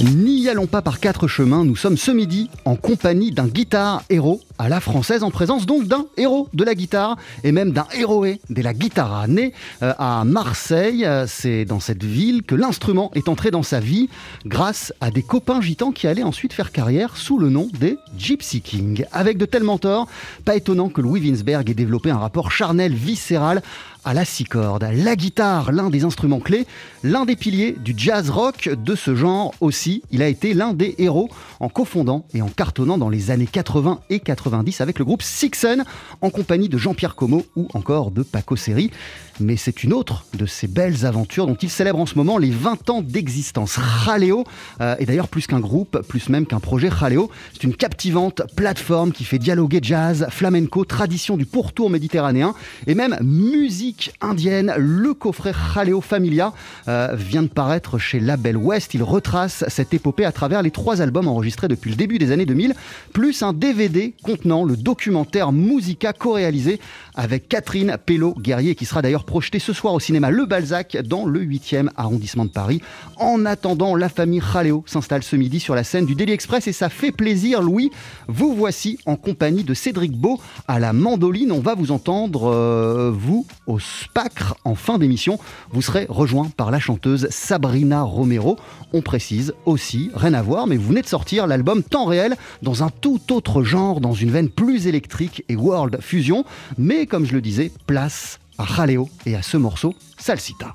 N'y allons pas par quatre chemins, nous sommes ce midi en compagnie d'un guitare héros à la française, en présence donc d'un héros de la guitare et même d'un héroé de la guitare. Né euh, à Marseille, euh, c'est dans cette ville que l'instrument est entré dans sa vie grâce à des copains gitans qui allaient ensuite faire carrière sous le nom des Gypsy King. Avec de tels mentors, pas étonnant que Louis Winsberg ait développé un rapport charnel viscéral à la six cordes. La guitare, l'un des instruments clés, l'un des piliers du jazz rock de ce genre aussi. Il a été l'un des héros en cofondant et en cartonnant dans les années 80 et 90 avec le groupe Sixen en compagnie de Jean-Pierre Como ou encore de Paco Seri. Mais c'est une autre de ces belles aventures dont il célèbre en ce moment les 20 ans d'existence. Raleo euh, est d'ailleurs plus qu'un groupe, plus même qu'un projet. Raleo, c'est une captivante plateforme qui fait dialoguer jazz, flamenco, tradition du pourtour méditerranéen et même musique indienne. Le coffret Raleo Familia euh, vient de paraître chez Label West. Il retrace cette épopée à travers les trois albums enregistrés depuis le début des années 2000, plus un DVD contenant le documentaire Musica co-réalisé avec Catherine Pello-Guerrier qui sera d'ailleurs projeté ce soir au cinéma Le Balzac dans le 8e arrondissement de Paris. En attendant, la famille Raleo s'installe ce midi sur la scène du Daily Express et ça fait plaisir, Louis. Vous voici en compagnie de Cédric Beau à la mandoline. On va vous entendre, euh, vous, au spacre en fin d'émission. Vous serez rejoint par la chanteuse Sabrina Romero. On précise aussi, rien à voir, mais vous venez de sortir l'album Temps réel dans un tout autre genre, dans une veine plus électrique et world fusion. Mais comme je le disais, place à Jaleo et à ce morceau, Salsita.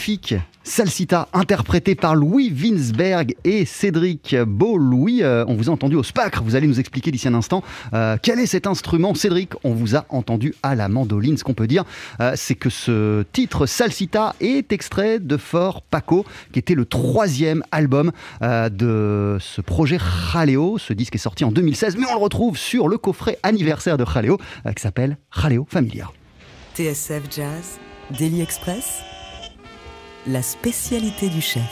Magnifique. Salsita, interprété par Louis Winsberg et Cédric Beau. Louis, euh, on vous a entendu au spacre. Vous allez nous expliquer d'ici un instant euh, quel est cet instrument. Cédric, on vous a entendu à la mandoline. Ce qu'on peut dire, euh, c'est que ce titre Salsita est extrait de Fort Paco, qui était le troisième album de ce projet Jaleo. Ce disque est sorti en 2016, mais on le retrouve sur le coffret anniversaire de Jaleo, qui s'appelle Jaleo Familia. TSF Jazz, Daily Express la spécialité du chef.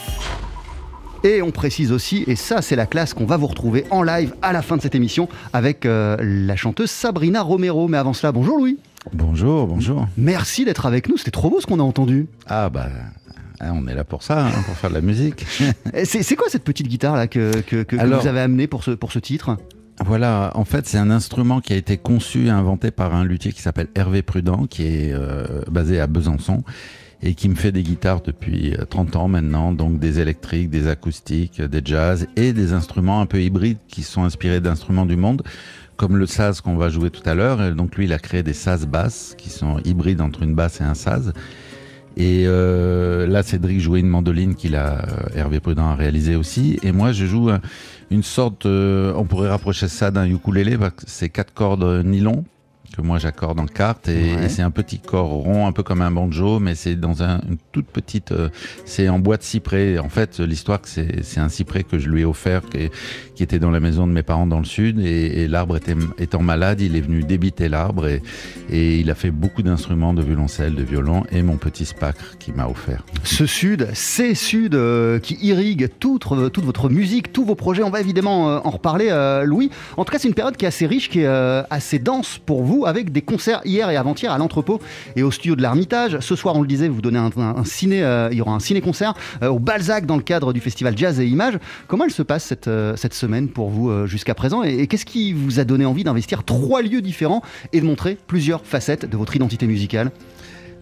Et on précise aussi, et ça c'est la classe qu'on va vous retrouver en live à la fin de cette émission avec euh, la chanteuse Sabrina Romero. Mais avant cela, bonjour Louis. Bonjour, bonjour. Merci d'être avec nous, c'était trop beau ce qu'on a entendu. Ah bah hein, on est là pour ça, hein, pour faire de la musique. c'est quoi cette petite guitare là que, que, vous avez amenée pour ce, pour ce titre? Voilà, en fait, c'est un instrument qui a été conçu et inventé par un luthier qui s'appelle Hervé Prudent, qui est euh, basé à Besançon et qui me fait des guitares depuis 30 euh, ans maintenant, donc des électriques, des acoustiques, des jazz et des instruments un peu hybrides qui sont inspirés d'instruments du monde, comme le saz qu'on va jouer tout à l'heure. Donc lui, il a créé des saz basses qui sont hybrides entre une basse et un saz. Et euh, là, Cédric jouait une mandoline qu'il a, euh, Hervé Prudent a réalisé aussi. Et moi, je joue une sorte, on pourrait rapprocher ça d'un ukulélé, c'est quatre cordes nylon que moi j'accorde en carte et, c'est un petit corps rond, un peu comme un banjo, mais c'est dans un, une toute petite, euh, c'est en bois de cyprès. En fait, l'histoire c'est un cyprès que je lui ai offert, qui, qui, était dans la maison de mes parents dans le sud, et, et l'arbre était étant malade, il est venu débiter l'arbre et, et, il a fait beaucoup d'instruments de violoncelle, de violon et mon petit spacre qui m'a offert. Ce sud, ces sud euh, qui irrigue toute, toute votre musique, tous vos projets, on va évidemment euh, en reparler, Louis. En tout cas, c'est une période qui est assez riche, qui est assez dense pour vous avec des concerts hier et avant-hier à l'entrepôt et au studio de l'Armitage. Ce soir, on le disait, vous donnez un, ciné, euh, il y aura un ciné-concert euh, au Balzac dans le cadre du festival Jazz et Images. Comment elle se passe cette, euh, cette semaine pour vous jusqu'à présent et, qu'est-ce qui vous a donné envie d'investir trois lieux différents et de montrer plusieurs facettes de votre identité musicale?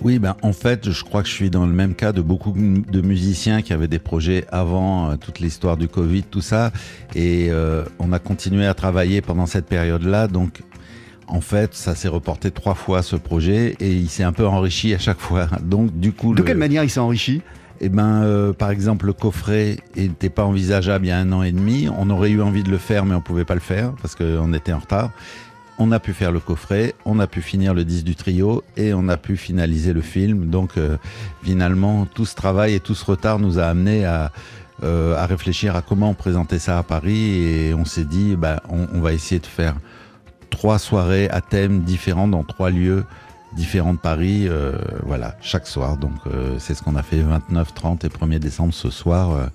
Oui, ben, en fait, je crois que je suis dans le même cas de beaucoup de musiciens qui avaient des projets avant toute l'histoire du Covid, tout ça. Et on a continué à travailler pendant cette période-là. Donc, en fait, ça s'est reporté trois fois ce projet et il s'est un peu enrichi à chaque fois. Donc, du coup, de quelle manière il s'est enrichi? Eh ben, euh, par exemple, le coffret n'était pas envisageable il y a un an et demi. On aurait eu envie de le faire, mais on pouvait pas le faire parce qu'on était en retard. On a pu faire le coffret, on a pu finir le disque du trio et on a pu finaliser le film. Donc, euh, finalement, tout ce travail et tout ce retard nous a amené à, euh, à réfléchir à comment présenter ça à Paris et on s'est dit, ben, on va essayer de faire trois soirées à thème différents dans trois lieux différents de Paris, euh, voilà, chaque soir. Donc euh, c'est ce qu'on a fait 29, 30 et 1er décembre ce soir.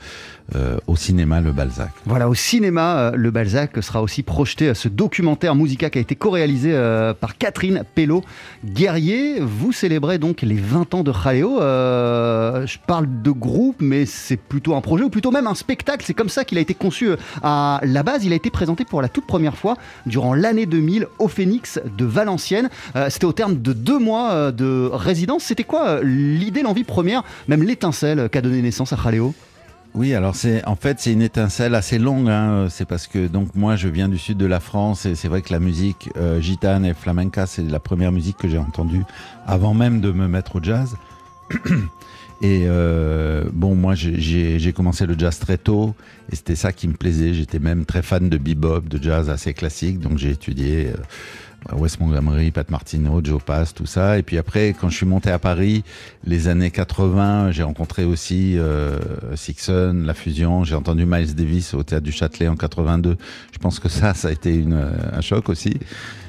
Euh, euh, au cinéma Le Balzac. Voilà, au cinéma euh, Le Balzac sera aussi projeté euh, ce documentaire Musica qui a été co-réalisé par Catherine Pello Guerrier. Vous célébrez donc les 20 ans de Jaleo. je parle de groupe, mais c'est plutôt un projet ou plutôt même un spectacle. C'est comme ça qu'il a été conçu à la base. Il a été présenté pour la toute première fois durant l'année 2000 au Phénix de Valenciennes. C'était au terme de deux mois de résidence. C'était quoi l'idée, l'envie première, même l'étincelle qu'a donné naissance à Jaleo oui, alors c'est en fait c'est une étincelle assez longue. Hein. C'est parce que donc moi je viens du sud de la France et c'est vrai que la musique euh, gitane et flamenca c'est la première musique que j'ai entendue avant même de me mettre au jazz. Et euh, bon, moi j'ai commencé le jazz très tôt et c'était ça qui me plaisait. J'étais même très fan de bebop, de jazz assez classique, donc j'ai étudié. Euh, Wes Montgomery, Pat Martino, Joe Pass, tout ça. Et puis après, quand je suis monté à Paris, les années 80, j'ai rencontré aussi euh, Sixon, La Fusion. J'ai entendu Miles Davis au Théâtre du Châtelet en 82. Je pense que ça, ça a été euh, un choc aussi.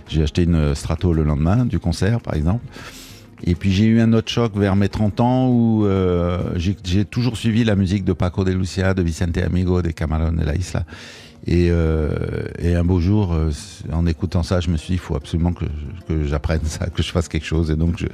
J'ai acheté une Strato le lendemain du concert, par exemple. Et puis j'ai eu un autre choc vers mes 30 ans où euh, j'ai toujours suivi la musique de Paco de Lucia, de Vicente Amigo, de Camarón de la Isla. Et, euh, et, un beau jour, euh, en écoutant ça, je me suis dit, il faut absolument que, que j'apprenne ça, que je fasse quelque chose. Et donc, je,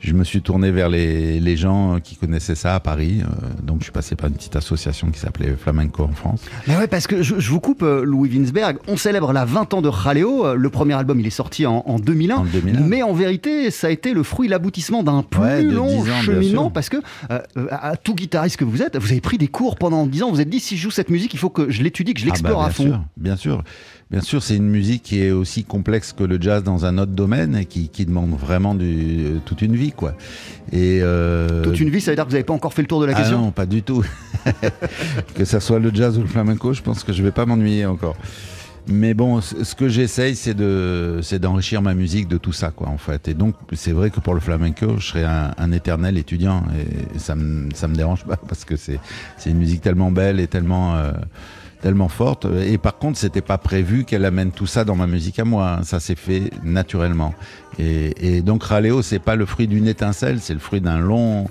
je me suis tourné vers les, les, gens qui connaissaient ça à Paris. Euh, donc, je suis passé par une petite association qui s'appelait Flamenco en France. Mais ouais, parce que je, je vous coupe, Louis Winsberg. On célèbre la 20 ans de Jaleo. Le premier album, il est sorti en, en, 2001, en 2001, Mais en vérité, ça a été le fruit, l'aboutissement d'un plus long cheminement. Parce que, à tout guitariste que vous êtes, vous avez pris des cours pendant 10 ans. Vous vous êtes dit, si je joue cette musique, il faut que je l'étudie, que je ah bah, l'explore fond. sûr, bien sûr. Bien sûr, c'est une musique qui est aussi complexe que le jazz dans un autre domaine et qui, qui demande vraiment du, toute une vie, quoi. Et euh, Toute une vie, ça veut dire que vous n'avez pas encore fait le tour de la ah question non, pas du tout. que ça soit le jazz ou le flamenco, je pense que je vais pas m'ennuyer encore. Mais bon, ce que j'essaye, c'est de, c'est d'enrichir ma musique de tout ça, quoi, en fait. Et donc, c'est vrai que pour le flamenco, je serai un, un éternel étudiant, et ça me, ça me dérange pas parce que c'est, c'est une musique tellement belle et tellement, euh, tellement forte. Et par contre, c'était pas prévu qu'elle amène tout ça dans ma musique à moi. hein. Ça s'est fait naturellement. Et, et donc, Raleo, c'est pas le fruit d'une étincelle, c'est le fruit d'un long,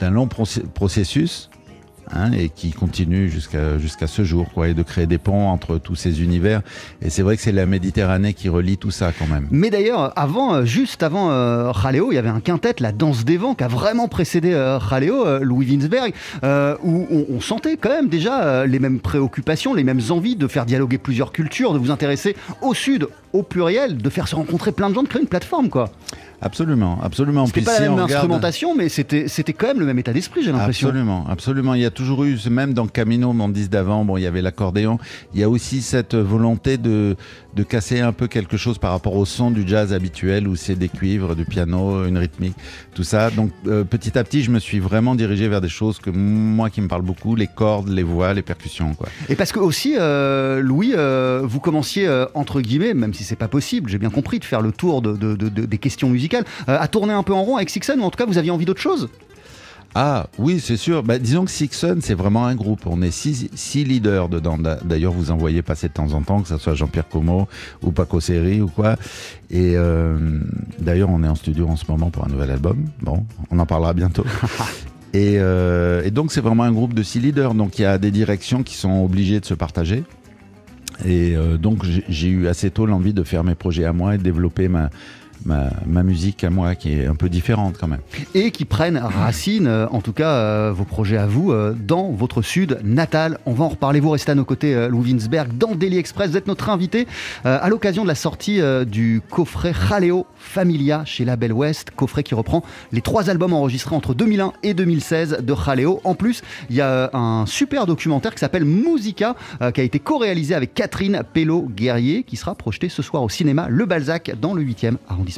d'un long processus hein, et qui continue jusqu'à ce jour, quoi, et de créer des ponts entre tous ces univers. Et c'est vrai que c'est la Méditerranée qui relie tout ça quand même. Mais d'ailleurs, avant, euh, juste avant euh, il y avait un quintet, la danse des vents, qui a vraiment précédé euh, euh, Louis Winsberg, euh, où on, on sentait quand même déjà les mêmes préoccupations, les mêmes envies de faire dialoguer plusieurs cultures, de vous intéresser au sud, au pluriel, de faire se rencontrer plein de gens, de créer une plateforme, quoi. Absolument, absolument. C'était pas si la même regarde- instrumentation, mais c'était c'était quand même le même état d'esprit, j'ai l'impression. Absolument, absolument. Il y a toujours eu, même dans Camino, mon disque d'avant, bon, il y avait l'accordéon. Il y a aussi cette volonté de, de casser un peu quelque chose par rapport au son du jazz habituel où c'est des cuivres, du piano, une rythmique, tout ça. Donc, euh, petit à petit, je me suis vraiment dirigé vers des choses que moi qui me parlent beaucoup, les cordes, les voix, les percussions, quoi. Et parce que aussi, euh, Louis, euh, vous commenciez entre guillemets, même si c'est pas possible, j'ai bien compris, de faire le tour de, de- de- de- des questions musicales, à tourner un peu en rond avec Sixon, ou en tout cas vous aviez envie d'autre chose? Ah oui, c'est sûr. Bah, disons que Sixon, c'est vraiment un groupe. On est six, six leaders dedans. D'a- D'ailleurs, vous en voyez passer de temps en temps, que ce soit Jean-Pierre Como ou Paco Seri ou quoi. Et euh, d'ailleurs, on est en studio en ce moment pour un nouvel album. Bon, on en parlera bientôt. Et, euh, et donc, c'est vraiment un groupe de six leaders. Donc, il y a des directions qui sont obligées de se partager. Et euh, donc, j'ai- j'ai eu assez tôt l'envie de faire mes projets à moi et de développer ma, ma, ma musique à moi, qui est un peu différente quand même. et qui prennent racine, euh, en tout cas euh, vos projets à vous, euh, dans votre sud natal. On va en reparler, vous restez à nos côtés, Louis Winsberg, dans Daily Express. Vous êtes notre invité à l'occasion de la sortie du coffret Jaleo Familia chez Label West, coffret qui reprend les trois albums enregistrés entre 2001 et 2016 de Jaleo. En plus, il y a un super documentaire qui s'appelle Musica, qui a été co-réalisé avec Catherine Pello-Guerrier, qui sera projeté ce soir au cinéma Le Balzac dans le 8e arrondissement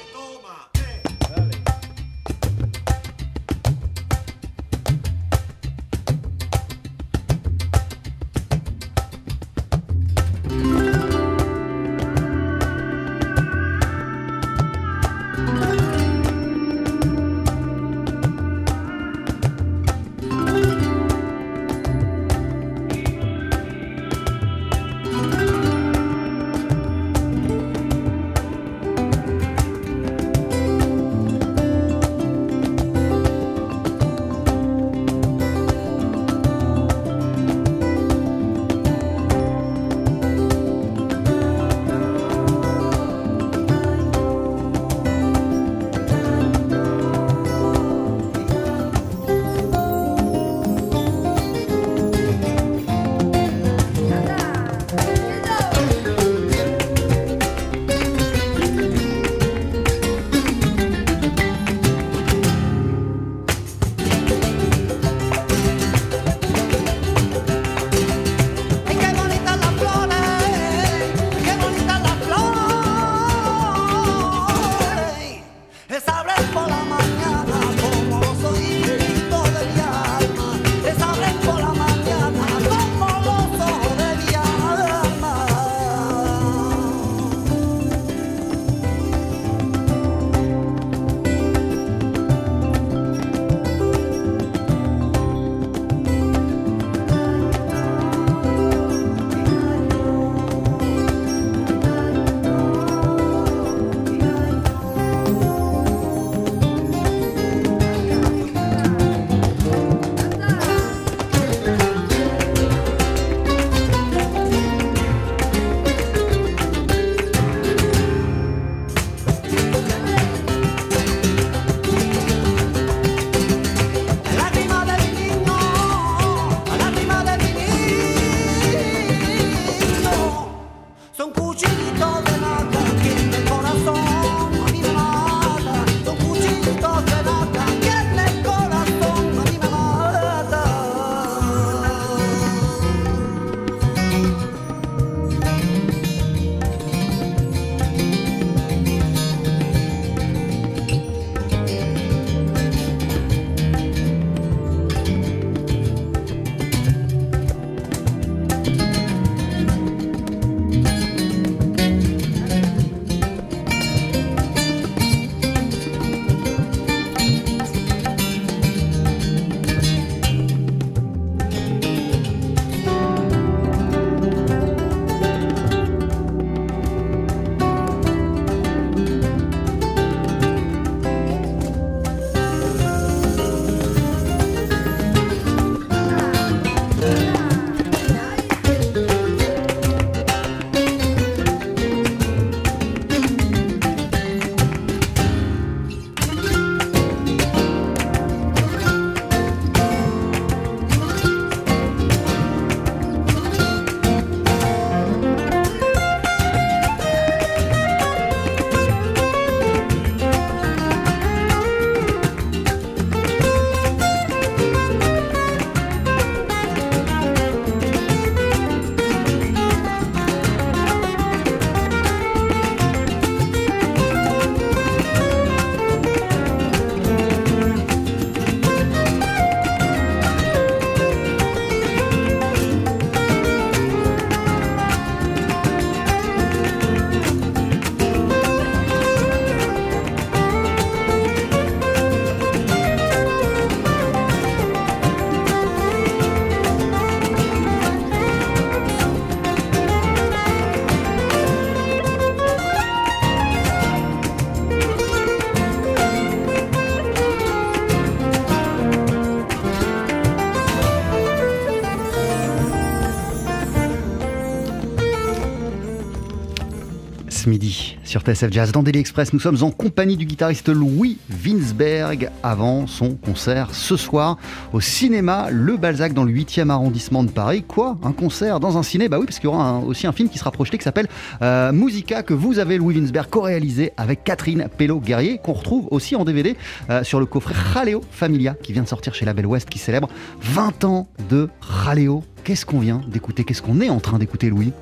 Sur TSF Jazz. Dans Daily Express, nous sommes en compagnie du guitariste Louis Winsberg avant son concert ce soir au cinéma Le Balzac dans le 8e arrondissement de Paris. Quoi? Un concert dans un ciné? Bah oui, parce qu'il y aura aussi un film qui sera projeté qui s'appelle euh, Musica que vous avez, Louis Winsberg, co-réalisé avec Catherine Pello-Guerrier, qu'on retrouve aussi en DVD euh, sur le coffret Raleo Familia qui vient de sortir chez Label West qui célèbre 20 ans de Raleo. Qu'est-ce qu'on vient d'écouter? Qu'est-ce qu'on est en train d'écouter, Louis?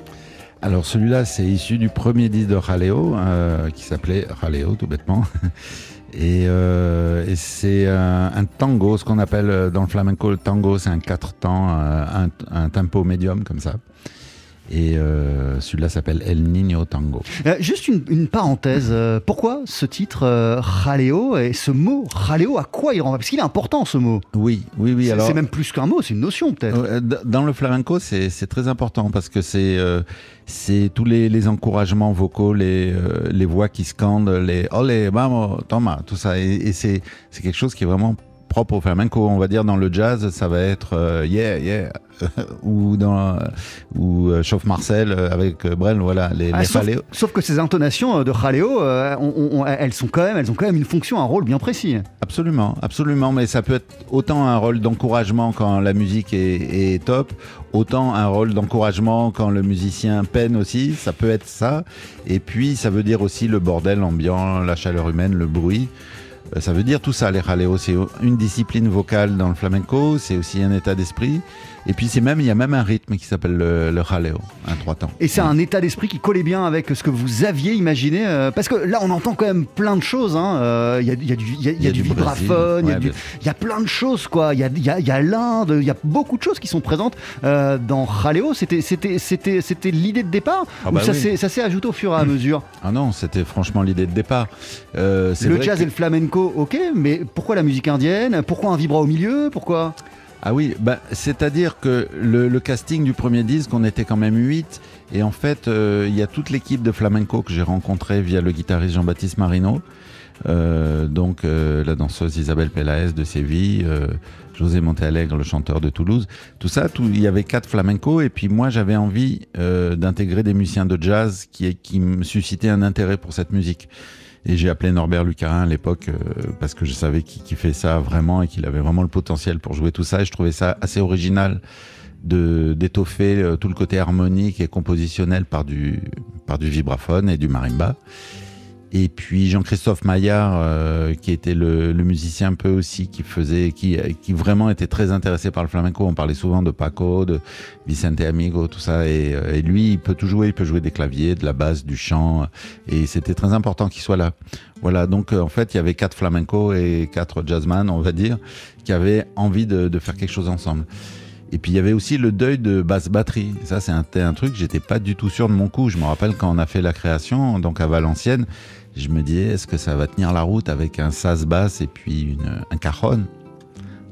Alors celui-là, c'est issu du premier disque de Raleo, euh, qui s'appelait Raleo tout bêtement. Et, euh, et c'est un, un, tango, ce qu'on appelle euh, dans le flamenco le tango, c'est un quatre temps, un, un, tempo médium comme ça. Et euh, celui-là s'appelle El Niño Tango. Euh, juste une, une parenthèse, euh, pourquoi ce titre euh, Jaleo et ce mot Jaleo, à quoi il renvoie Parce qu'il est important ce mot. Oui, oui, oui. C'est même plus qu'un mot, c'est une notion peut-être. Dans le flamenco, c'est très important parce que c'est c'est tous les, les, encouragements vocaux, les, les voix qui scandent, les olé, vamos, toma, tout ça. Et, et c'est quelque chose qui est vraiment propre au flamenco. On va dire dans le jazz, ça va être euh, yeah, yeah, ou dans ou euh, Chauffe Marcel euh, avec Brel, voilà les, ah, les sauf, sauf, que ces intonations de Jaleo, elles sont quand même, elles ont quand même une fonction, un rôle bien précis. Absolument, absolument. Mais ça peut être autant un rôle d'encouragement quand la musique est, est top, autant un rôle d'encouragement quand le musicien peine aussi. Ça peut être ça. Et puis ça veut dire aussi le bordel ambiant, la chaleur humaine, le bruit. Ça veut dire tout ça, les jaleo. C'est une discipline vocale dans le flamenco, c'est aussi un état d'esprit. Et puis c'est même, il y a même un rythme qui s'appelle le, le jaleo, un trois temps. Et c'est un état d'esprit qui collait bien avec ce que vous aviez imaginé, euh, parce que là on entend quand même plein de choses. Hein. Euh, il y, a, y, a, du, y, a, y a du, du vibraphone, il ouais, y, a plein de choses quoi. Il y a, l'Inde, il y a beaucoup de choses qui sont présentes euh, dans jaleo. C'était, c'était, c'était, c'était l'idée de départ ah ou bah ça, oui. s'est, ça s'est ajouté au fur et à mesure Ah non, c'était franchement l'idée de départ. le jazz que... et le flamenco, ok, mais pourquoi la musique indienne Pourquoi un vibra au milieu Pourquoi ah oui, bah, c'est-à-dire que le, le, casting du premier disque, on était quand même 8. Et en fait, il euh, y a toute l'équipe de flamenco que j'ai rencontrée via le guitariste Jean-Baptiste Marino. Euh, donc euh, la danseuse Isabelle Pelaez de Séville, euh, José Montealegre, le chanteur de Toulouse. Tout ça, tout, il y avait quatre flamenco. Et puis moi, j'avais envie euh, d'intégrer des musiciens de jazz qui, qui me suscitaient un intérêt pour cette musique. Et j'ai appelé Norbert Lucarin à l'époque euh, parce que je savais qu'il qu fait ça vraiment et qu'il avait vraiment le potentiel pour jouer tout ça. Et je trouvais ça assez original de d'étoffer euh, tout le côté harmonique et compositionnel par du par du vibraphone et du marimba. Et puis Jean-Christophe Maillard, euh, qui était le, le, musicien un peu aussi, qui faisait, qui, qui vraiment était très intéressé par le flamenco. On parlait souvent de Paco, de Vicente Amigo, tout ça. Et, et, lui, il peut tout jouer. Il peut jouer des claviers, de la basse, du chant. Et c'était très important qu'il soit là. Voilà. Donc en fait, il y avait quatre flamenco et quatre jazzman, on va dire, qui avaient envie de, de faire quelque chose ensemble. Et puis il y avait aussi le deuil de basse batterie. Ça, c'est un, un, truc, j'étais pas du tout sûr de mon coup. Je me rappelle quand on a fait la création, donc à Valenciennes, je me disais, est-ce que ça va tenir la route avec un sas basse et puis une, un cajon?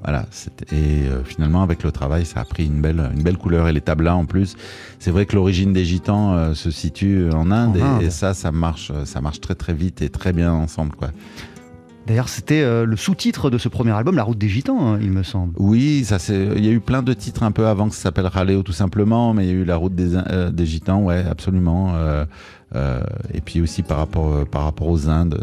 Voilà, et euh, finalement avec le travail, ça a pris une belle, une belle couleur et les tablas en plus. C'est vrai que l'origine des gitans euh, se situe en Inde, en Inde. Et, et, ça, ça marche, ça marche très très vite et très bien ensemble, quoi. D'ailleurs, c'était euh, le sous-titre de ce premier album, La Route des Gitans, hein, il me semble. Oui, ça c'est. Il y a eu plein de titres un peu avant que ça s'appelle Raleo tout simplement, mais il y a eu La Route des, euh, des Gitans, ouais, absolument. Euh, et puis aussi par rapport, par rapport aux Indes.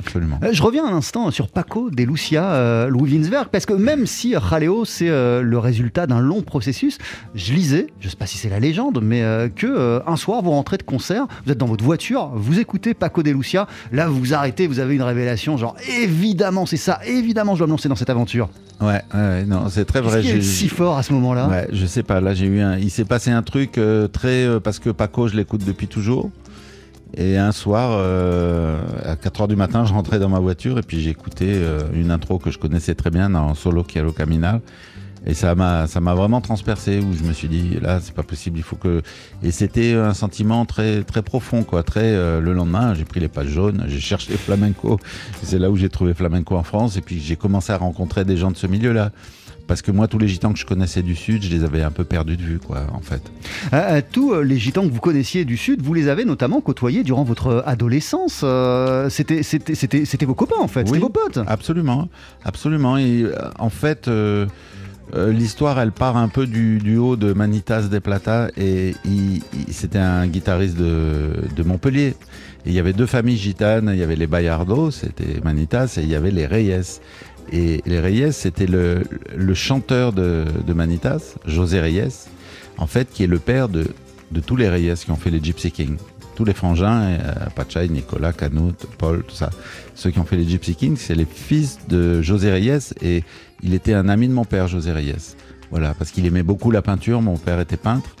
Absolument. Je reviens un instant sur Paco de Lucia, euh, Louis Winsberg, parce que même si Jaleo c'est euh, le résultat d'un long processus, je lisais, je sais pas si c'est la légende, mais euh, que un soir vous rentrez de concert, vous êtes dans votre voiture, vous écoutez Paco de Lucia, là vous vous arrêtez, vous avez une révélation, genre évidemment c'est ça, évidemment je dois me lancer dans cette aventure. Ouais, ouais non, c'est très vrai. J'ai si fort à ce moment-là? Ouais, je sais pas. Là, j'ai eu un. Il s'est passé un truc très parce que Paco, je l'écoute depuis toujours. Et un soir, euh, à 4 heures du matin, je rentrais dans ma voiture et puis j'écoutais euh, une intro que je connaissais très bien dans Solo Quiero Caminal. Et ça m'a, ça m'a vraiment transpercé où je me suis dit, là, c'est pas possible, il faut que. Et c'était un sentiment très, très profond, quoi. Très, euh, le lendemain, j'ai pris les pages jaunes, j'ai cherché flamenco. C'est là où j'ai trouvé flamenco en France. Et puis j'ai commencé à rencontrer des gens de ce milieu-là parce que moi tous les gitans que je connaissais du sud je les avais un peu perdus de vue quoi en fait. Euh, tous les gitans que vous connaissiez du sud vous les avez notamment côtoyés durant votre adolescence. Euh, c'était c'était c'était c'était vos copains en fait. Oui, c'était vos potes. absolument. Absolument. Et euh, en fait Euh, L'histoire, elle part un peu du duo de Manitas de Plata et il- il- c'était un guitariste de, de Montpellier. Et il y avait deux familles gitanes, il y avait les Bayardo, c'était Manitas, et il y avait les Reyes. Et les Reyes, c'était le, le chanteur de, de Manitas, José Reyes, en fait, qui est le père de, de tous les Reyes qui ont fait les Gypsy Kings. Tous les frangins, euh, Pachai, Nicolas, Canut, Paul, tout ça. Ceux qui ont fait les Gypsy Kings, c'est les fils de José Reyes et il était un ami de mon père, José Reyes. Voilà, parce qu'il aimait beaucoup la peinture, mon père était peintre.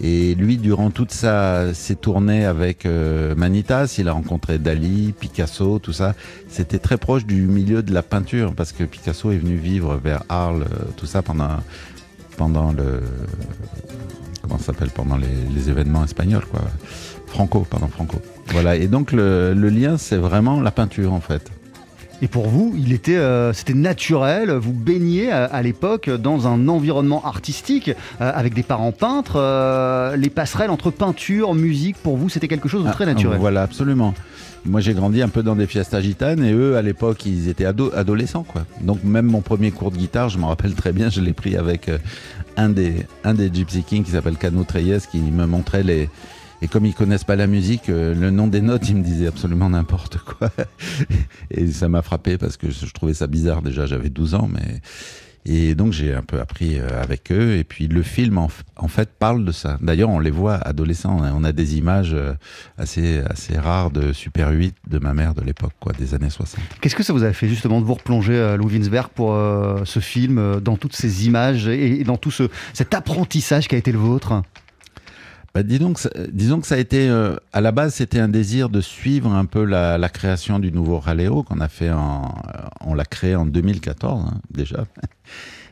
Et lui, durant toutes sa, ses tournées avec euh, Manitas, il a rencontré Dali, Picasso, tout ça. C'était très proche du milieu de la peinture, parce que Picasso est venu vivre vers Arles, euh, tout ça, pendant, pendant le. Comment s'appelle Pendant les, événements espagnols, quoi. Franco, pardon, Franco. Voilà, et donc le lien, c'est vraiment la peinture, en fait. Et pour vous, il était, euh, c'était naturel. Vous baigniez à, à l'époque dans un environnement artistique euh, avec des parents peintres. euh, les passerelles entre peinture, musique, pour vous, c'était quelque chose de très Ah, naturel. Voilà, absolument. Moi, j'ai grandi un peu dans des fiestas gitanes et eux, à l'époque, ils étaient ado- adolescents, quoi. Donc, même mon premier cours de guitare, je m'en rappelle très bien, je l'ai pris avec un, des, un des Gypsy Kings qui s'appelle Cano Treyes qui me montrait les. Et comme ils connaissent pas la musique, euh, le nom des notes, ils me disaient absolument n'importe quoi. Et ça m'a frappé parce que je trouvais ça bizarre. Déjà, j'avais 12 ans, mais. Et donc j'ai un peu appris euh, avec eux. Et puis le film, en, fait, parle de ça. D'ailleurs, on les voit adolescents. On a, on a des images euh, assez, assez rares de Super 8 de ma mère de l'époque, quoi, des années 60. Qu'est-ce que ça vous a fait justement de vous replonger, euh, Lou Winsberg, pour ce film, dans toutes ces images et, et dans tout ce, cet apprentissage qui a été le vôtre? Bah, disons que ça a été, euh, à la base, c'était un désir de suivre un peu la, création du nouveau Raleo qu'on a fait en, euh, on l'a créé en 2014 hein, déjà.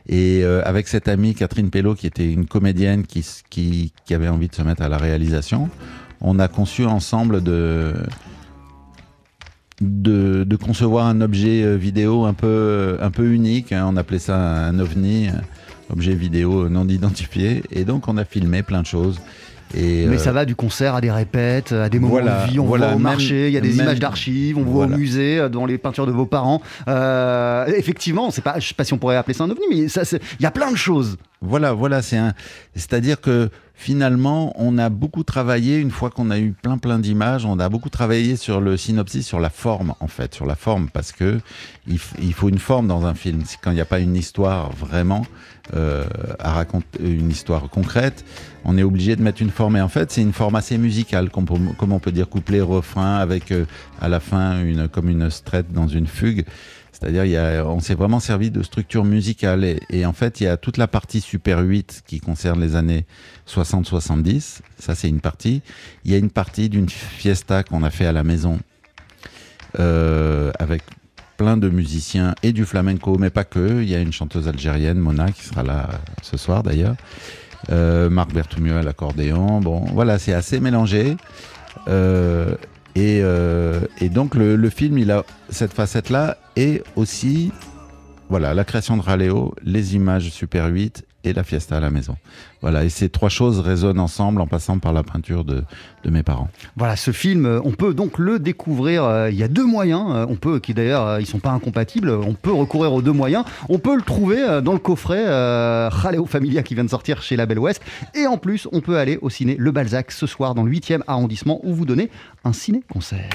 Et euh, avec cette amie Catherine Pello, qui était une comédienne qui, qui, avait envie de se mettre à la réalisation, on a conçu ensemble de, de, concevoir un objet euh, vidéo un peu, un peu unique. hein. on appelait ça un ovni, objet vidéo non identifié. Et donc on a filmé plein de choses. Et, Mais euh, ça va du concert à des répètes, à des moments voilà, de vie, on voilà, voit au même- marché, il y a des même- images d'archives, on voit au musée, euh, devant les peintures de vos parents. Euh, effectivement, c'est pas, je sais pas si on pourrait appeler ça un ovni, mais il y a plein de choses. Voilà, voilà, c'est un. C'est-à-dire que finalement, on a beaucoup travaillé une fois qu'on a eu plein plein d'images. On a beaucoup travaillé sur le synopsis, sur la forme en fait, sur la forme, parce que il, faut une forme dans un film. Quand il n'y a pas une histoire vraiment euh, à raconter, une histoire concrète, on est obligé de mettre une forme. Et en fait, c'est une forme assez musicale, comme, on- comme on peut dire couplet, refrain, avec euh, à la fin une comme une strette dans une fugue. C'est-à-dire, il y a, on s'est vraiment servi de structure musicale. Et, en fait, il y a toute la partie Super 8 qui concerne les années 60-70. Ça, c'est une partie. Il y a une partie d'une fiesta qu'on a fait à la maison euh, avec plein de musiciens et du flamenco, mais pas que. Il y a une chanteuse algérienne, Mona, qui sera là ce soir d'ailleurs. Euh, Marc Berthoumieux à l'accordéon. Bon, voilà, c'est assez mélangé. Euh, et, euh, donc le film, il a cette facette-là et aussi, voilà, la création de Raleo, les images Super 8 et la fiesta à la maison. Voilà, et ces trois choses résonnent ensemble en passant par la peinture de, de mes parents. Voilà, ce film, euh, on peut donc le découvrir. euh, Il y a deux moyens. euh, On peut, qui d'ailleurs, ils sont pas incompatibles. On peut recourir aux deux moyens. On peut le trouver dans le coffret euh, Jaleo Familia qui vient de sortir chez Label Ouest. Et en plus, on peut aller au ciné Le Balzac ce soir dans le 8e arrondissement où vous donnez un ciné-concert.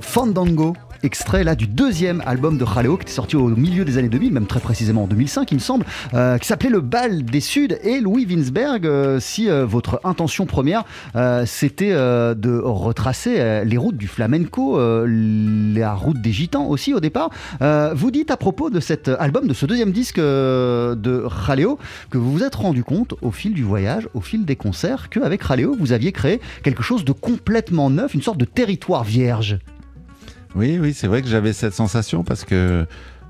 Fandango extrait là du deuxième album de Jaleo qui était sorti au milieu des années 2000, même très précisément en 2005 il me semble, euh, qui s'appelait Le Bal des Suds et Louis Winsberg, euh, si euh, votre intention première c'était de retracer les routes du flamenco, la route des gitans aussi au départ, vous dites à propos de cet album, de ce deuxième disque de Jaleo, que vous vous êtes rendu compte au fil du voyage, au fil des concerts, qu'avec Jaleo vous aviez créé quelque chose de complètement neuf, une sorte de territoire vierge. Oui, oui, c'est vrai que j'avais cette sensation parce que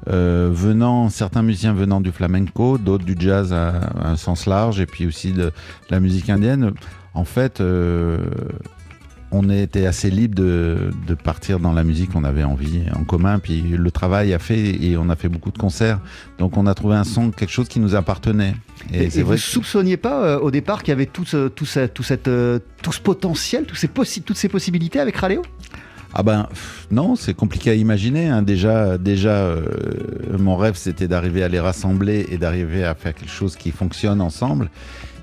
euh, venant, certains musiciens venant du flamenco, d'autres du jazz à, un sens large, et puis aussi de, la musique indienne, en fait, euh, on était assez libre de, partir dans la musique qu'on avait envie en commun. Puis le travail a fait et on a fait beaucoup de concerts. Donc on a trouvé un son, quelque chose qui nous appartenait. Et, vous ne soupçonniez pas euh, au départ qu'il y avait tout ce, tout, tout, cette, tout ce potentiel, ces toutes ces possibilités avec Raleo ah ben non, c'est compliqué à imaginer. Hein. Déjà, déjà, euh, mon rêve c'était d'arriver à les rassembler et d'arriver à faire quelque chose qui fonctionne ensemble.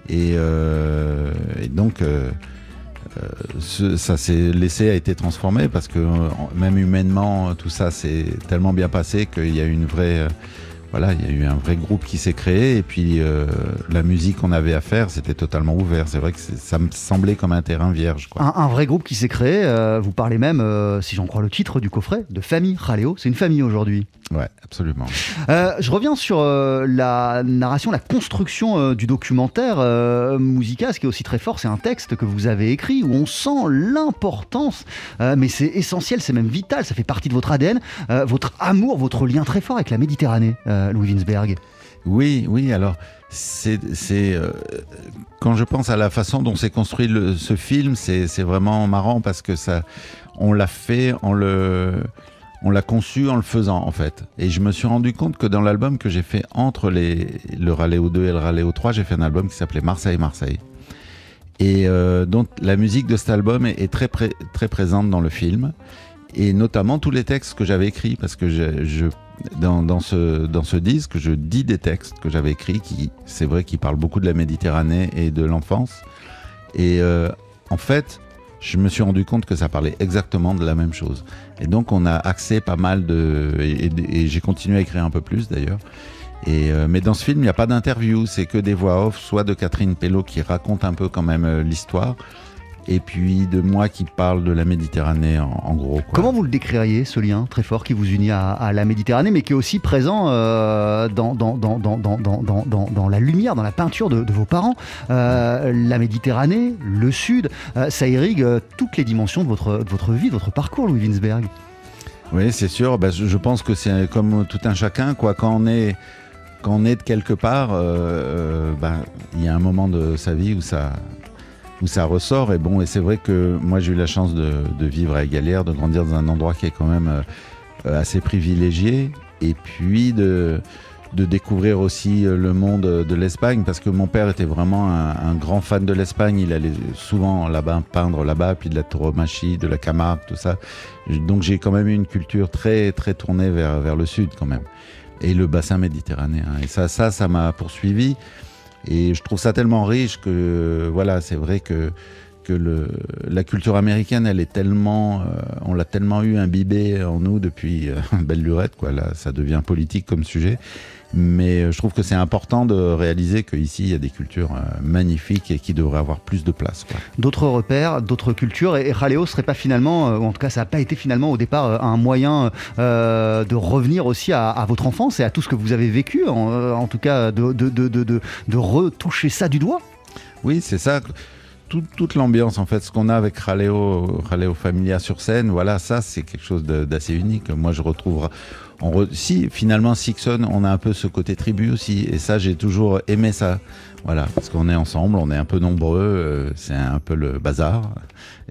Et, euh, donc, euh, ça s'est laissé a été transformé parce que même humainement, tout ça s'est tellement bien passé qu'il y a une vraie voilà, il y a eu un vrai groupe qui s'est créé et puis euh, la musique qu'on avait à faire, c'était totalement ouvert. C'est vrai que ça me semblait comme un terrain vierge. Un, vrai groupe qui s'est créé. Euh, vous parlez même, euh, si j'en crois le titre du coffret, de famille Raleo. C'est une famille aujourd'hui. Ouais, absolument. je reviens sur la narration, la construction du documentaire Musica. Ce qui est aussi très fort, c'est un texte que vous avez écrit où on sent l'importance, mais c'est essentiel, c'est même vital. Ça fait partie de votre ADN, votre amour, votre lien très fort avec la Méditerranée. Louis Winsberg Oui, oui, alors c'est euh, quand je pense à la façon dont s'est construit ce film, c'est vraiment marrant parce que ça, on l'a fait, on le, on l'a conçu en le faisant en fait. Et je me suis rendu compte que dans l'album que j'ai fait entre les, le Ralléo 2 et le Ralléo 3, j'ai fait un album qui s'appelait Marseille Marseille. Et euh, donc la musique de cet album est, très, très présente dans le film et notamment tous les textes que j'avais écrits parce que je dans, ce, dans ce disque, je dis des textes que j'avais écrits qui, c'est vrai, qui parlent beaucoup de la Méditerranée et de l'enfance. Et euh, en fait, je me suis rendu compte que ça parlait exactement de la même chose. Et donc, on a axé pas mal de. Et, j'ai continué à écrire un peu plus d'ailleurs. Et euh, mais dans ce film, il n'y a pas d'interview, c'est que des voix off, soit de Catherine Pello qui raconte un peu quand même euh, l'histoire, et puis de moi qui parle de la Méditerranée en, gros. Comment vous le décririez, ce lien très fort qui vous unit à, la Méditerranée, mais qui est aussi présent euh, dans, dans, dans, dans, la lumière, dans la peinture de, vos parents euh, La Méditerranée, le Sud, euh, ça irrigue toutes les dimensions de votre, de votre vie, de votre parcours, Louis Winsberg. Oui, c'est sûr. Ben, je pense que c'est comme tout un chacun. Quoi. Quand on est quand on est de quelque part, ben, il y a un moment de sa vie où ça, où ça ressort. Et bon, et c'est vrai que moi j'ai eu la chance de, vivre à Galère, de grandir dans un endroit qui est quand même euh, assez privilégié, et puis de, découvrir aussi euh, le monde de l'Espagne, parce que mon père était vraiment un, grand fan de l'Espagne. Il allait souvent là-bas peindre là-bas, puis de la tauromachie, de la Camargue, tout ça. Donc j'ai quand même eu une culture très très tournée vers vers le sud quand même, et le bassin méditerranéen. Et ça ça ça m'a poursuivi. Et je trouve ça tellement riche que, voilà, c'est vrai que, que le, la culture américaine, elle est tellement, euh, on l'a tellement eu imbibée en nous depuis euh, belle lurette, quoi. Là, ça devient politique comme sujet. Mais euh, je trouve que c'est important de réaliser qu'ici, il y a des cultures euh, magnifiques et qui devraient avoir plus de place. D'autres repères, d'autres cultures. Et Raleo serait pas finalement, euh, ou en tout cas, ça n'a pas été finalement au départ un moyen de revenir aussi à, votre enfance et à tout ce que vous avez vécu, en, tout cas, de, de, de, de, retoucher ça du doigt? Oui, c'est ça. toute l'ambiance, en fait, ce qu'on a avec Raleo, Raleo Familia sur scène, voilà, ça, c'est quelque chose d'assez unique. Moi, je retrouve si finalement Sixon, on a un peu ce côté tribu aussi, et ça j'ai toujours aimé ça. Voilà, parce qu'on est ensemble, on est un peu nombreux, euh, c'est un peu le bazar.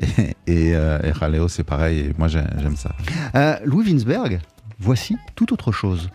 Et, et, euh, c'est pareil, et moi j'aime ça. Euh, Louis Winsberg, voici tout autre chose.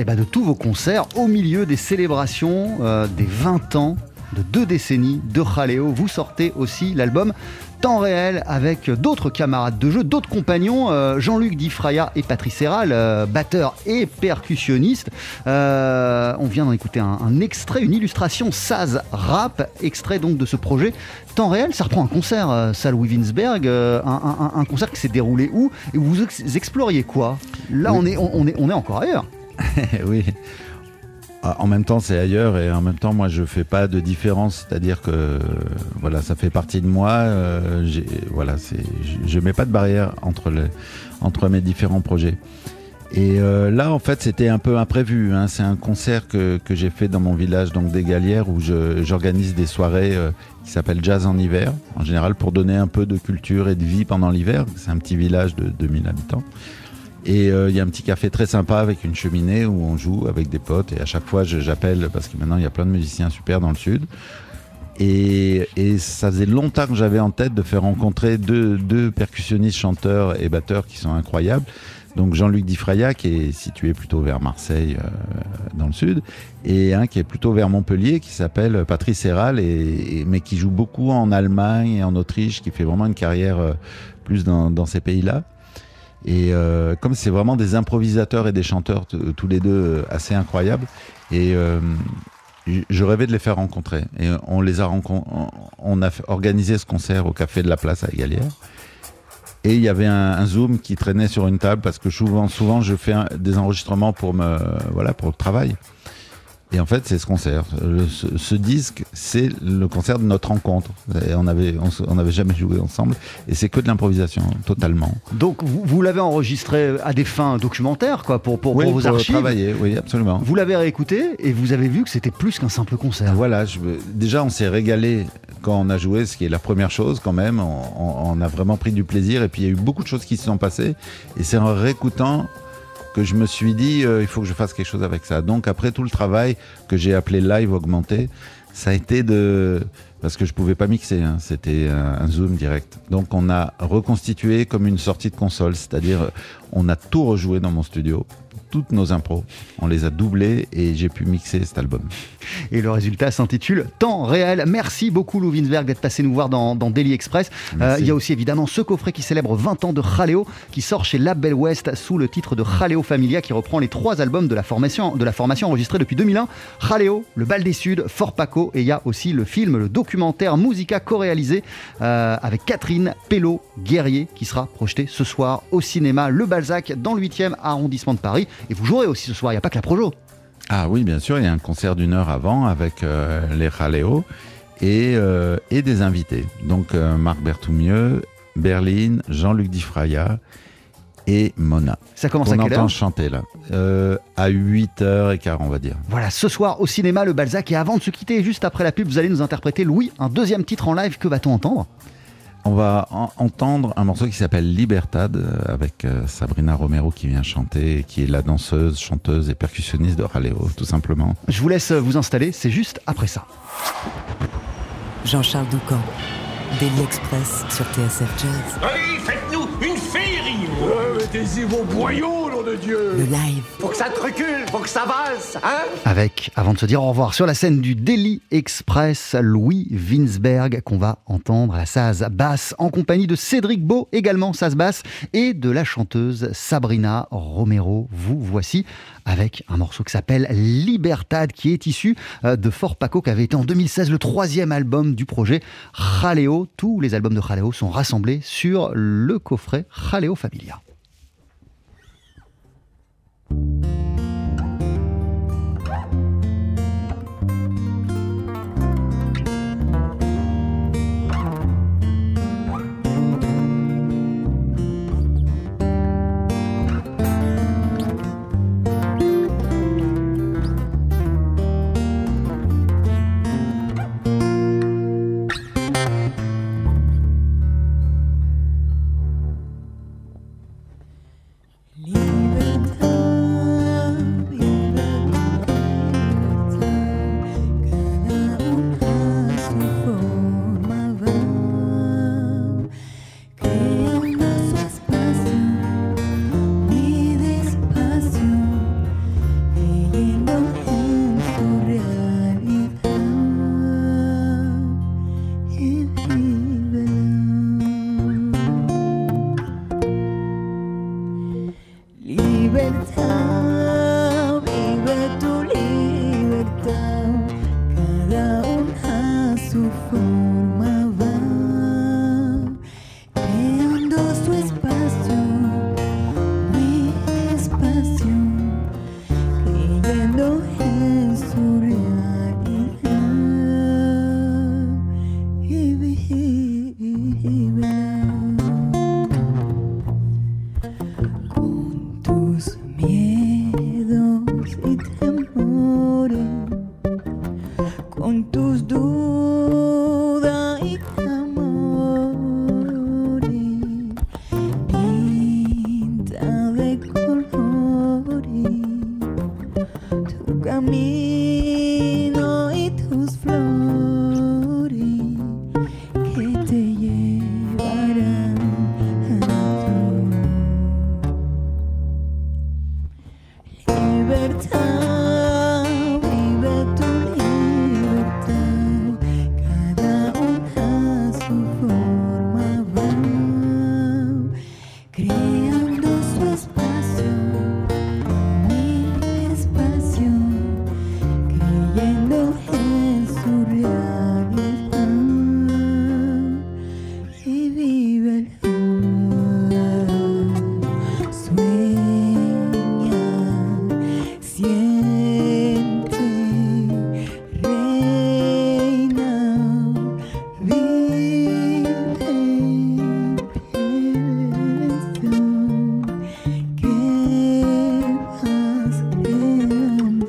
Eh ben de tous vos concerts au milieu des célébrations euh, des 20 ans de deux décennies de Jaleo. Vous sortez aussi l'album Temps réel avec d'autres camarades de jeu, d'autres compagnons, euh, Jean-Luc Difraya et Patrice Héral, euh, batteur et percussionniste. Euh, on vient d'en écouter un, un extrait, une illustration Saz Rap, extrait donc de ce projet Temps réel. Ça reprend un concert, salle euh, un, un- un concert qui s'est déroulé où Et vous ex- exploriez quoi? Là, Oui. on, est, on, on est, on est encore ailleurs. oui. Ah, En même temps, c'est ailleurs et en même temps, moi, je fais pas de différence. C'est-à-dire que voilà, ça fait partie de moi. euh, voilà, je, mets pas de barrière entre entre mes différents projets. Et euh, là, en fait, c'était un peu imprévu. hein. C'est un concert que, que j'ai fait dans mon village, donc des Galières, où j'organise des soirées euh, qui s'appellent Jazz en hiver, en général pour donner un peu de culture et de vie pendant l'hiver. C'est un petit village de 2000 habitants. Et euh, il y a un petit café très sympa avec une cheminée où on joue avec des potes. Et à chaque fois, j'appelle parce que maintenant, il y a plein de musiciens super dans le sud. Et, et ça faisait longtemps que j'avais en tête de faire rencontrer deux, deux percussionnistes, chanteurs et batteurs qui sont incroyables. Donc Jean-Luc Difraya, qui est situé plutôt vers Marseille, euh, dans le sud, et un qui est plutôt vers Montpellier, qui s'appelle Patrice et, et- mais qui joue beaucoup en Allemagne et en Autriche, qui fait vraiment une carrière euh, plus dans, dans ces pays-là. Et euh, comme c'est vraiment des improvisateurs et des chanteurs t- tous les deux euh, assez incroyables, et euh, je rêvais de les faire rencontrer. Et on les a on- a organisé ce concert au café de la Place à Égalière. Et il y avait un, zoom qui traînait sur une table parce que souvent, je fais des enregistrements pour me, voilà, pour le travail. Et en fait, c'est ce concert. Le- ce, ce disque, c'est le concert de notre rencontre. Et on avait, on on n'avait jamais joué ensemble. Et c'est que de l'improvisation, totalement. Donc, vous, vous l'avez enregistré à des fins documentaires, quoi, pour, pour, oui, pour vos pour archives. travailler, oui, absolument. Vous l'avez réécouté et vous avez vu que c'était plus qu'un simple concert. Voilà, je, déjà on s'est régalé quand on a joué, ce qui est la première chose quand même. On, on- on a vraiment pris du plaisir et puis il y a eu beaucoup de choses qui se sont passées. Et c'est en réécoutant je me suis dit, euh, il faut que je fasse quelque chose avec ça. Donc après tout le travail que j'ai appelé live augmenté, ça a été de... Parce que je pouvais pas mixer, hein, c'était un, un zoom direct. Donc on a reconstitué comme une sortie de console, c'est-à-dire euh, on a tout rejoué dans mon studio, toutes nos impros, on les a doublés et j'ai pu mixer cet album. Et le résultat s'intitule Temps réel. Merci beaucoup Lou Winsberg d'être passé nous voir dans, dans Daily Express. Euh, il y a aussi évidemment ce coffret qui célèbre 20 ans de Jaleo qui sort chez Label West sous le titre de Jaleo Familia qui reprend les trois albums de la formation, de la formation enregistrés depuis 2001. Jaleo, Le Bal des Suds, Fort Paco et il y a aussi le film, le documentaire Musica co-réalisé euh, avec Catherine Pello Guerrier qui sera projeté ce soir au cinéma Le Balzac dans le 8e arrondissement de Paris. Et vous jouerez aussi ce soir, il n'y a pas que la Projo. Ah oui, bien sûr, il y a un concert d'une heure avant avec euh, les Jaleo et, euh, et des invités. Donc euh, Marc Berthoumieux, Berline, Jean-Luc Difraya et Mona. Ça commence On à quelle entend heure chanter là. Euh, à 8h15, on va dire. Voilà, ce soir au cinéma Le Balzac. Et avant de se quitter, juste après la pub, vous allez nous interpréter Louis, un deuxième titre en live. Que va-t-on entendre? On va en- entendre un morceau qui s'appelle Libertad euh, avec euh, Sabrina Romero qui vient chanter, qui est la danseuse, chanteuse et percussionniste de Jaleo, tout simplement. Je vous laisse vous installer, c'est juste après ça. Jean-Charles Doucan, Daily Express sur TSF Jazz. Allez, Mettez-y vos boyaux, nom de Dieu Le live. Faut que ça te recule, faut que ça avance, hein Avec, avant de se dire au revoir, sur la scène du Daily Express, Louis Winsberg, qu'on va entendre à la Saz basse, en compagnie de Cédric Beau, également Saz basse, et de la chanteuse Sabrina Romero. Vous voici avec un morceau qui s'appelle Libertad, qui est issu euh, de Fort Paco, qui avait été en 2016 le troisième album du projet Jaleo. Tous les albums de Jaleo sont rassemblés sur le coffret Jaleo Familia.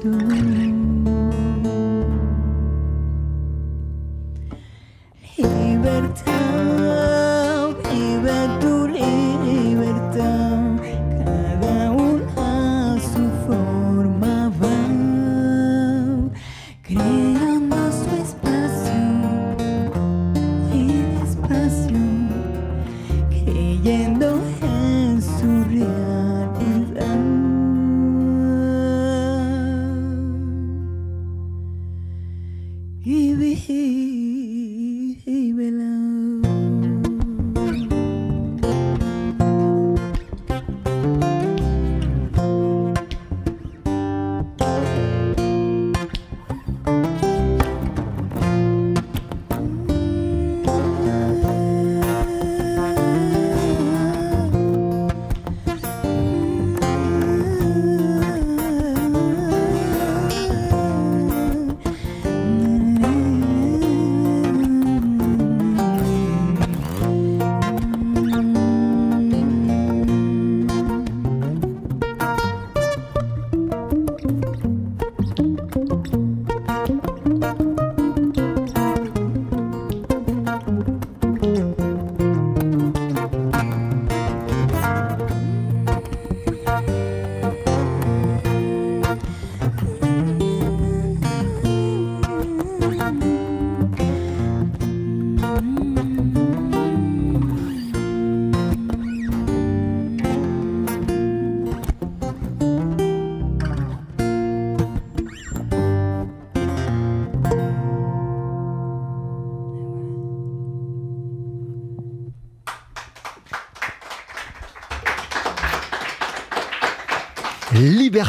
do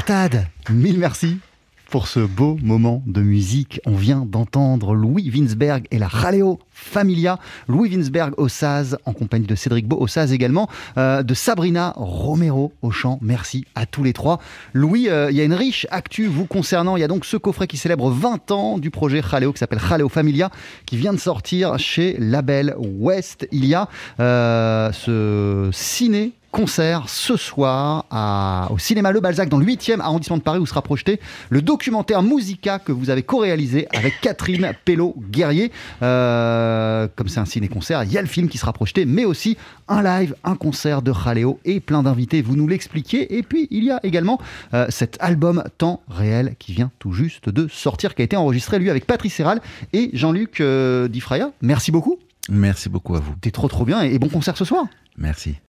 Libertad, mille merci pour ce beau moment de musique. On vient d'entendre Louis Winsberg et la Jaleo Familia. Louis Winsberg au saz, en compagnie de Cédric Beau au saz également, euh, de Sabrina Romero au chant. Merci à tous les trois. Louis, euh, il y a une riche actu vous concernant. Il y a donc ce coffret qui célèbre 20 ans du projet Jaleo qui s'appelle Jaleo Familia, qui vient de sortir chez Label West. Il y a euh, ce ciné concert ce soir à- au cinéma Le Balzac dans le 8e arrondissement de Paris où sera projeté le documentaire Musica que vous avez co-réalisé avec Catherine Pello-Guerrier. Euh, comme c'est un ciné-concert, il y a le film qui sera projeté, mais aussi un live, un concert de Jaleo et plein d'invités, vous nous l'expliquez. Et puis il y a également euh, cet album Temps réel qui vient tout juste de sortir, qui a été enregistré lui avec Patrice Serral et Jean-Luc euh, Difraya. Merci beaucoup. Merci beaucoup à vous. T'es trop trop bien et bon concert ce soir. Merci.